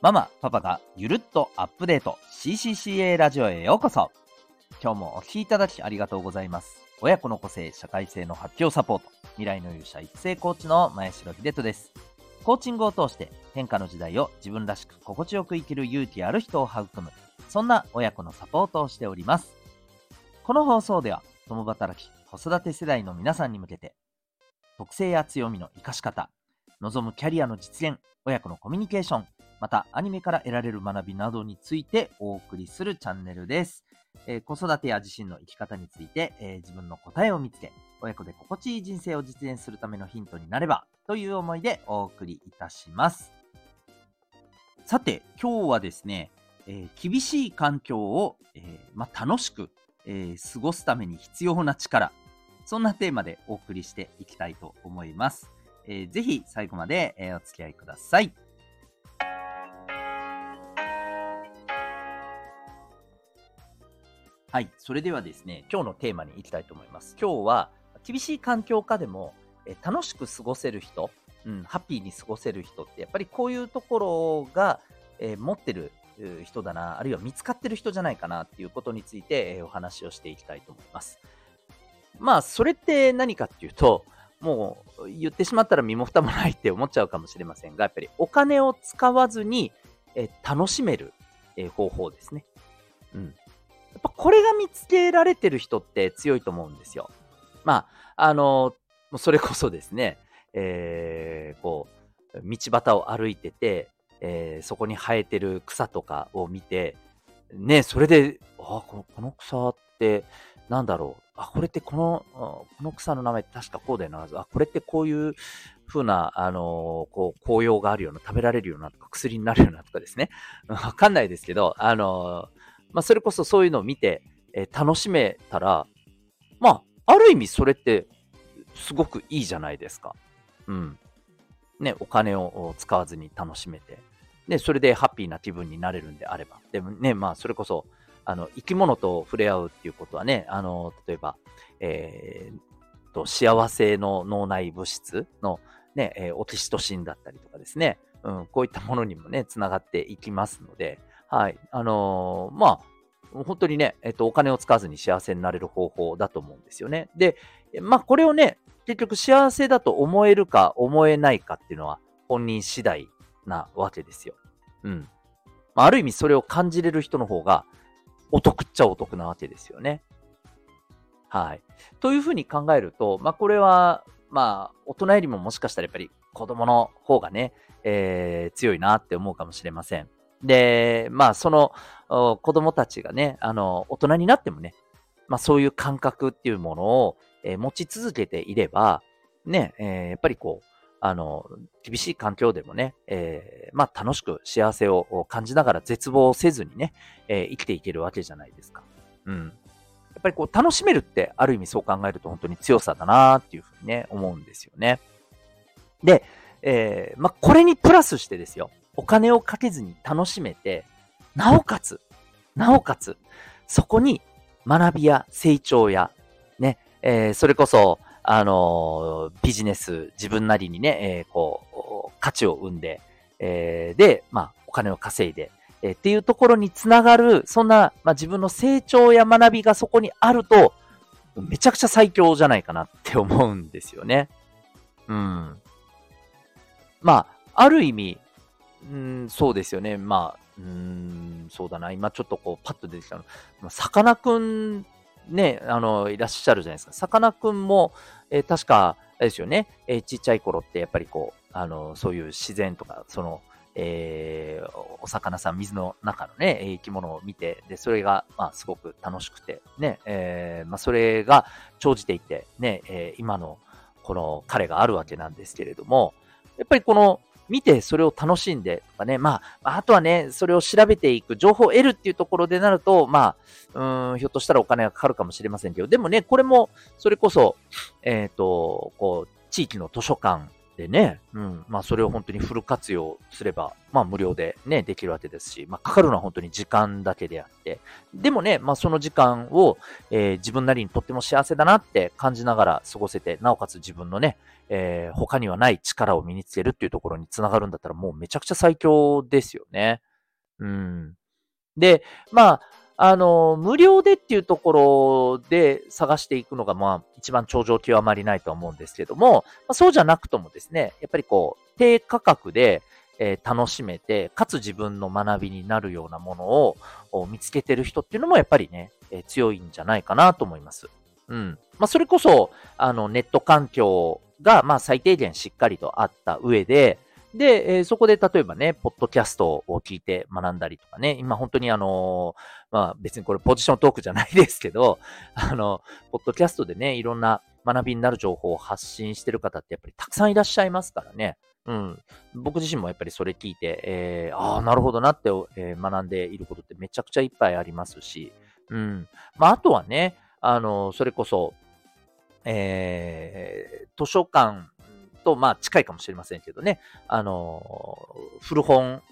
ママ、パパがゆるっとアップデート CCCA ラジオへようこそ今日もお聴きいただきありがとうございます。親子の個性、社会性の発揮サポート、未来の勇者育成コーチの前城秀人です。コーチングを通して変化の時代を自分らしく心地よく生きる勇気ある人を育む、そんな親子のサポートをしております。この放送では、共働き、子育て世代の皆さんに向けて、特性や強みの活かし方、望むキャリアの実現、親子のコミュニケーション、またアニメから得られる学びなどについてお送りするチャンネルです。えー、子育てや自身の生き方について、えー、自分の答えを見つけ、親子で心地いい人生を実現するためのヒントになればという思いでお送りいたします。さて、今日はですね、えー、厳しい環境を、えま、楽しく、え過ごすために必要な力、そんなテーマでお送りしていきたいと思います。えー、ぜひ最後まで、えお付き合いください。はい。それではですね、今日のテーマに行きたいと思います。今日は、厳しい環境下でも、え楽しく過ごせる人、うん、ハッピーに過ごせる人って、やっぱりこういうところが、え、持ってる人だな、あるいは見つかってる人じゃないかなっていうことについて、え、お話をしていきたいと思います。まあ、それって何かっていうと、もう言ってしまったら身も蓋もないって思っちゃうかもしれませんが、やっぱりお金を使わずに、え楽しめる、え方法ですね。うん。っぱこれが見つけられてる人って強いと思うんですよ。まあ、あの、それこそですね、えー、こう、道端を歩いてて、えー、そこに生えてる草とかを見て、ね、それで、あこのこの草ってなんだろう。あ、これってこの、この草の名前って確かこうだよな。あ、これってこういう風な、あのー、こう、紅葉があるような、食べられるようなとか、薬になるようなとかですね。わかんないですけど、あのまあ、それこそそういうのを見て、えー、楽しめたら、まあ、ある意味それってすごくいいじゃないですか。うん。ね、お金を使わずに楽しめて。で、それでハッピーな気分になれるんであれば。でもね、まあ、それこそ、あの、生き物と触れ合うっていうことはね、あの、例えば、えー、と、幸せの脳内物質のね、えー、オキシトシンだったりとかですね、うん、こういったものにもね、つながっていきますので、はい。あのー、まあ、本当にね、えっと、お金を使わずに幸せになれる方法だと思うんですよね。で、まあ、これをね、結局幸せだと思えるか思えないかっていうのは本人次第なわけですよ。うん。まあ、ある意味それを感じれる人の方がお得っちゃお得なわけですよね。はい。というふうに考えると、まあ、これは、まあ、大人よりももしかしたらやっぱり子供の方がね、えー、強いなって思うかもしれません。で、まあ、その子供たちがね、あの、大人になってもね、まあ、そういう感覚っていうものを、えー、持ち続けていれば、ね、えー、やっぱりこう、あの、厳しい環境でもね、えー、まあ、楽しく幸せを感じながら絶望せずにね、えー、生きていけるわけじゃないですか。うん。やっぱりこう、楽しめるって、ある意味そう考えると本当に強さだなっていうふうにね、思うんですよね。で、えー、まあ、これにプラスしてですよ。お金をかけずに楽しめて、なおかつ、なおかつ、そこに学びや成長や、ね、えー、それこそ、あのー、ビジネス、自分なりにね、えー、こう、価値を生んで、えで、まあ、お金を稼いで、えっていうところにつながる、そんな、まあ、自分の成長や学びがそこにあると、めちゃくちゃ最強じゃないかなって思うんですよね。うん。まあ、ある意味、うん、そうですよね。まあ、うん、そうだな。今ちょっとこう、パッと出てきたの。さかなクン、ね、あの、いらっしゃるじゃないですか。さかなクンも、えー、確か、あれですよね、えー、ちっちゃい頃ってやっぱりこう、あの、そういう自然とか、その、えー、お魚さん、水の中のね、生き物を見て、で、それが、まあ、すごく楽しくて、ね、えー、まあ、それが長じていて、ね、えー、今の、この彼があるわけなんですけれども、やっぱりこの、見てそれを楽しんでとかね、まあ、あとはね、それを調べていく、情報を得るっていうところでなると、まあ、うん、ひょっとしたらお金がかかるかもしれませんけど、でもね、これも、それこそ、えっ、ー、と、こう、地域の図書館でね、うん。まあ、それを本当にフル活用すれば、まあ、無料でね、できるわけですし、まあ、かかるのは本当に時間だけであって、でもね、まあ、その時間を、えー、自分なりにとっても幸せだなって感じながら過ごせて、なおかつ自分のね、えー、他にはない力を身につけるっていうところにつながるんだったら、もうめちゃくちゃ最強ですよね。うん。で、まあ、あの、無料でっていうところで探していくのが、まあ、一番頂上極まりないと思うんですけども、まあ、そうじゃなくともですね、やっぱりこう、低価格で、えー、楽しめて、かつ自分の学びになるようなものを見つけてる人っていうのもやっぱりね、えー、強いんじゃないかなと思います。うん。まあ、それこそ、あの、ネット環境が、まあ、最低限しっかりとあった上で、で、えー、そこで例えばね、ポッドキャストを聞いて学んだりとかね、今本当にあのー、まあ別にこれポジショントークじゃないですけど、あの、ポッドキャストでね、いろんな学びになる情報を発信してる方ってやっぱりたくさんいらっしゃいますからね。うん。僕自身もやっぱりそれ聞いて、えー、ああ、なるほどなって、えー、学んでいることってめちゃくちゃいっぱいありますし、うん。まああとはね、あの、それこそ、えー、図書館と、まあ、近いかもしれませんけどね、あの、古本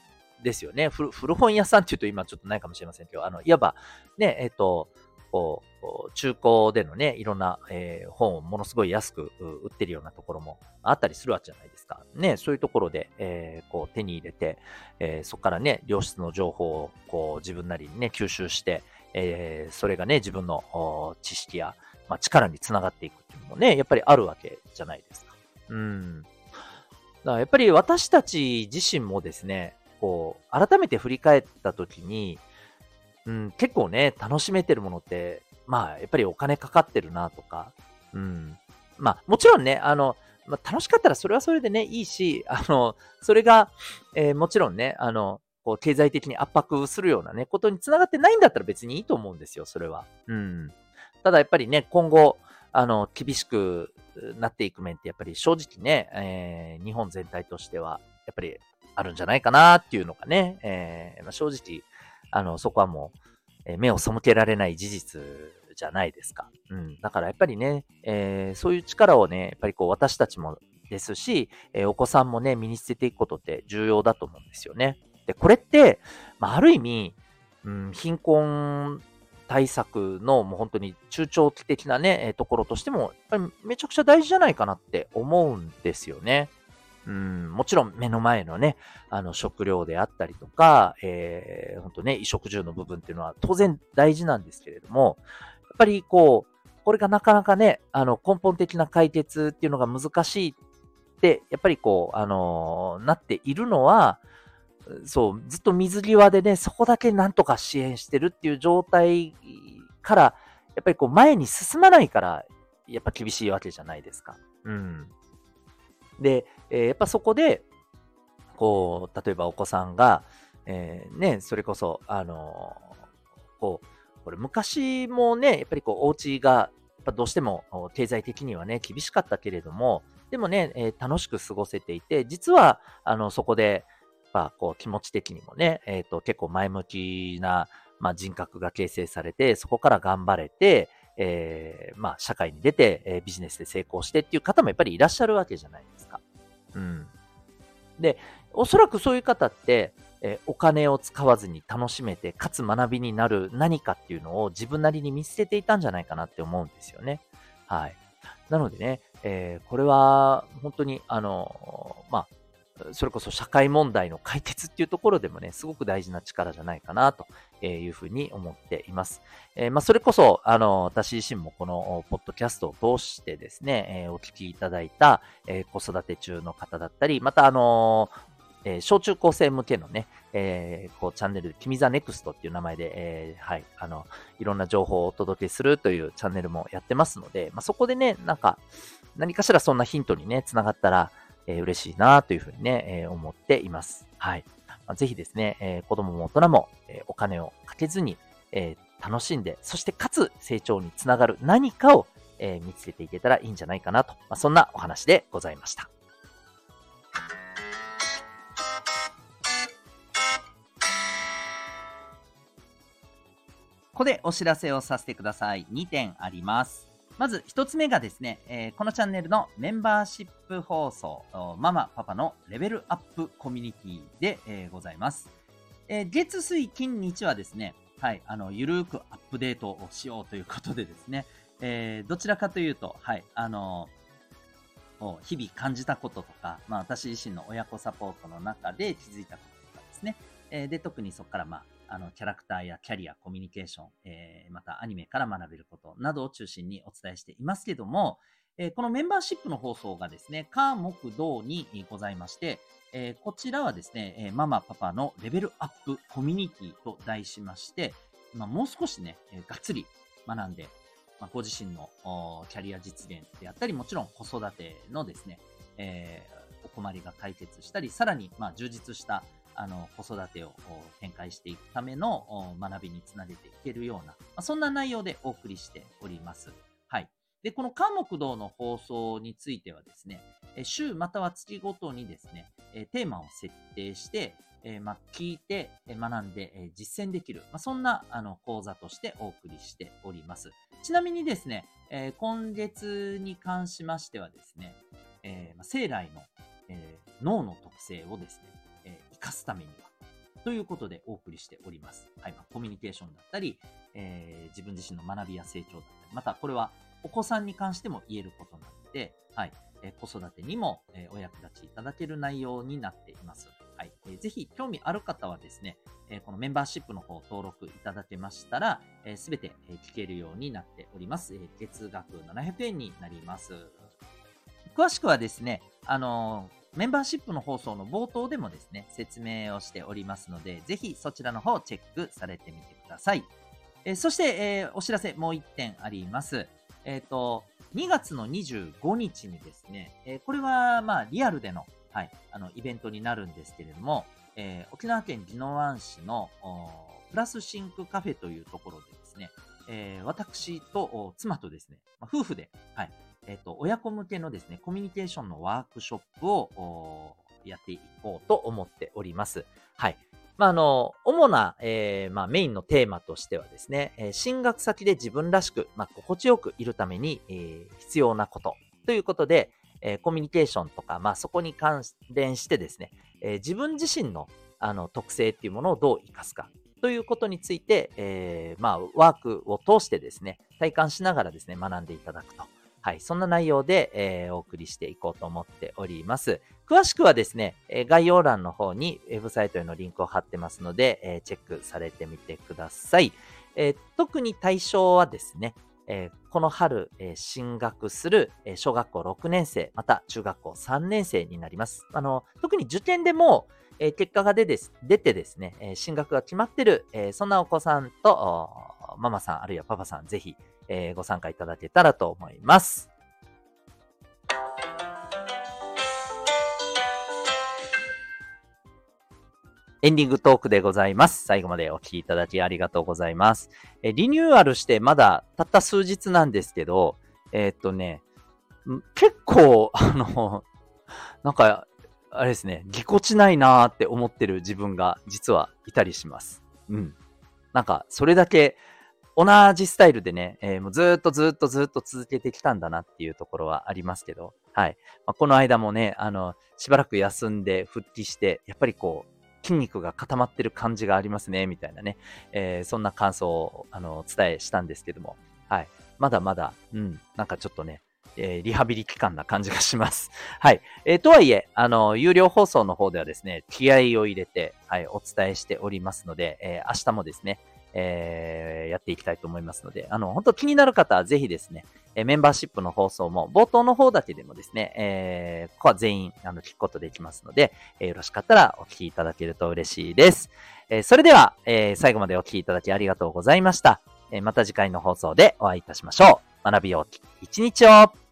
ですよね。古本屋さんっていうと今ちょっとないかもしれませんけど、あの、いわば、ね、えっ、ー、と、こう、中古でのね、いろんな、えー、本をものすごい安く売ってるようなところもあったりするわけじゃないですか。ね、そういうところで、えー、こう手に入れて、えー、そこからね、良質の情報をこう自分なりにね、吸収して、え、それがね、自分の知識や、まあ、力につながっていくっていうのもね、やっぱりあるわけじゃないです。うん。だからやっぱり私たち自身もですね、こう、改めて振り返ったときに、うん、結構ね、楽しめてるものって、まあ、やっぱりお金かかってるなとか、うん。まあ、もちろんね、あの、まあ、楽しかったらそれはそれでね、いいし、あの、それが、えー、もちろんね、あの、こう、経済的に圧迫するようなね、ことにつながってないんだったら別にいいと思うんですよ、それは。うん。ただやっぱりね、今後、あの、厳しくなっていく面ってやっぱり正直ね、えー、日本全体としてはやっぱりあるんじゃないかなっていうのがね、えー、まあ、正直、あの、そこはもう、目を背けられない事実じゃないですか。うん。だからやっぱりね、えー、そういう力をね、やっぱりこう私たちもですし、えー、お子さんもね、身につけていくことって重要だと思うんですよね。で、これって、まあ、ある意味、うん、貧困対策のもう本当に中長期的なね、えところとしても、やっぱりめちゃくちゃ大事じゃないかなって思うんですよね。うん、もちろん目の前のね、あの食料であったりとか、えー、本当ね、衣食住の部分っていうのは当然大事なんですけれども、やっぱりこう、これがなかなかね、あの根本的な解決っていうのが難しいって、やっぱりこう、あのー、なっているのは、そう、ずっと水際でね、そこだけなんとか支援してるっていう状態から、やっぱりこう前に進まないから、やっぱ厳しいわけじゃないですか。うん。で、えー、やっぱそこで、こう、例えばお子さんが、えー、ね、それこそ、あのー、こう、これ昔もね、やっぱりこう、お家が、やっぱどうしても経済的にはね、厳しかったけれども、でもね、えー、楽しく過ごせていて、実は、あの、そこで、ぱこう気持ち的にもね、えっ、ー、と結構前向きな、まあ、人格が形成されて、そこから頑張れて、えー、まあ社会に出て、えー、ビジネスで成功してっていう方もやっぱりいらっしゃるわけじゃないですか。うん。で、おそらくそういう方って、えお金を使わずに楽しめて、かつ学びになる何かっていうのを自分なりに見つけていたんじゃないかなって思うんですよね。はい。なのでね、えー、これは本当に、あのまあ、それこそ社会問題の解決っていうところでもね、すごく大事な力じゃないかなというふうに思っています。えー、まあ、それこそ、あの、私自身もこのポッドキャストを通してですね、えー、お聞きいただいた、えー、子育て中の方だったり、またあのえ、小中高生向けのね、えー、こう、チャンネル、君 the Next っていう名前で、えー、はい、あの、いろんな情報をお届けするというチャンネルもやってますので、まあ、そこでね、なんか、何かしらそんなヒントにね、つながったら、えー、嬉しいなというふうにね、えー、思っています。はい。まあ、ぜひですね、えー、子供も大人も、えお金をかけずに、え楽しんで、そしてかつ成長につながる何かを、え見つけていけたらいいんじゃないかなと、まあ、そんなお話でございました。ここでお知らせをさせてください。2点あります。まず一つ目がですね、えー、このチャンネルのメンバーシップ放送、ママ、パパのレベルアップコミュニティで、えー、ございます。えー、月、水、金、日はですね、はい、あの、ゆるーくアップデートをしようということでですね、え、どちらかというと、はい、あの日々感じたこととか、まあ私自身の親子サポートの中で気づいたこととかですね、え、で、特にそこからまあ、あの、キャラクターやキャリア、コミュニケーション、えー、またアニメから学べることなどを中心にお伝えしていますけども、えー、このメンバーシップの放送がですね、火木道にございまして、えー、こちらはですね、えママパパのレベルアップコミュニティと題しまして、まあ、もう少しね、えがっつり学んで、まあ、ご自身のキャリア実現であったり、もちろん子育てのですね、えお困りが解決したり、さらに、まあ、充実したあの、子育てを展開していくための学びにつなげていけるような、まそんな内容でお送りしております。はい。で、この科目道の放送についてはですね、週または月ごとにですね、テーマを設定して、えま聞いて、学んで、実践できる、まそんなあの講座としてお送りしております。ちなみにですね、え今月に関しましてはですね、えま生来の、え脳の特性をですね、生かすためには、ということでお送りしております。はい。まあ、コミュニケーションだったり、えー、自分自身の学びや成長だったり、またこれはお子さんに関しても言えることなので、はい。えー、子育てにも、えー、お役立ちいただける内容になっています。はい。えー、ぜひ興味ある方はですね、えこのメンバーシップの方登録いただけましたら、す、べ、て、え聞けるようになっております。え月額700円になります。詳しくはですね、あのメンバーシップの放送の冒頭でもですね、説明をしておりますので、ぜひそちらの方をチェックされてみてください。えー、そして、えー、お知らせもう1点あります。えっ、ー、と、2月の25日にですね、えこれはまあリアルでの、はい、あのイベントになるんですけれども、え沖縄県宜野湾市のプラスシンクカフェというところでですね、え私と妻とですね、まあ、夫婦で、はい、えっ、と、親子向けのですね、コミュニケーションのワークショップをやっていこうと思っております。はい。まあ、あの、主な、えー、まあ、メインのテーマとしてはですね、えー、進学先で自分らしく、まあ、心地よくいるために、えー、必要なことということで、えコミュニケーションとか、まあ、そこに関連してですね、え自分自身のあの特性っていうものをどう活かすかということについて、えまあ、ワークを通してですね、体感しながらですね、学んでいただくとはい、そんな内容で、えー、お送りしていこうと思っております。詳しくはですね、え概要欄の方にウェブサイトへのリンクを貼ってますので、えチェックされてみてください。え特に対象はですね、えこの春、え進学する、え小学校6年生、また中学校3年生になります。あの特に受験でも、え結果が出です出てですね、え進学が決まってる、えそんなお子さんと、ママさんあるいはパパさん、ぜひ、えー、ご参加いただけたらと思います。エンディングトークでございます。最後までお聴きいただきありがとうございます。えリニューアルしてまだたった数日なんですけど、えー、っとね、結構、あの、なんか、あれですね、ぎこちないなーって思ってる自分が実はいたりします。うん。なんか、それだけ同じスタイルでね、えー、もうずっとずっとずっと続けてきたんだなっていうところはありますけど、はい。まあ、この間もね、あの、しばらく休んで復帰して、やっぱりこう、筋肉が固まってる感じがありますね、みたいなね、えー、そんな感想を、あの、お伝えしたんですけども、はい。まだまだ、うん、なんかちょっとね、えー、リハビリ期間な感じがします。はい。えー、とはいえ、あの、有料放送の方ではですね、気合を入れて、はい、お伝えしておりますので、え、明日もですね、えー、やっていきたいと思いますので、あの、本当気になる方はぜひですね、えメンバーシップの放送も、冒頭の方だけでもですね、えー、ここは全員、あの、聞くことできますので、えー、よろしかったらお聞きいただけると嬉しいです。えー、それでは、えー、最後までお聞きいただきありがとうございました。えー、また次回の放送でお会いいたしましょう。学びよう一日を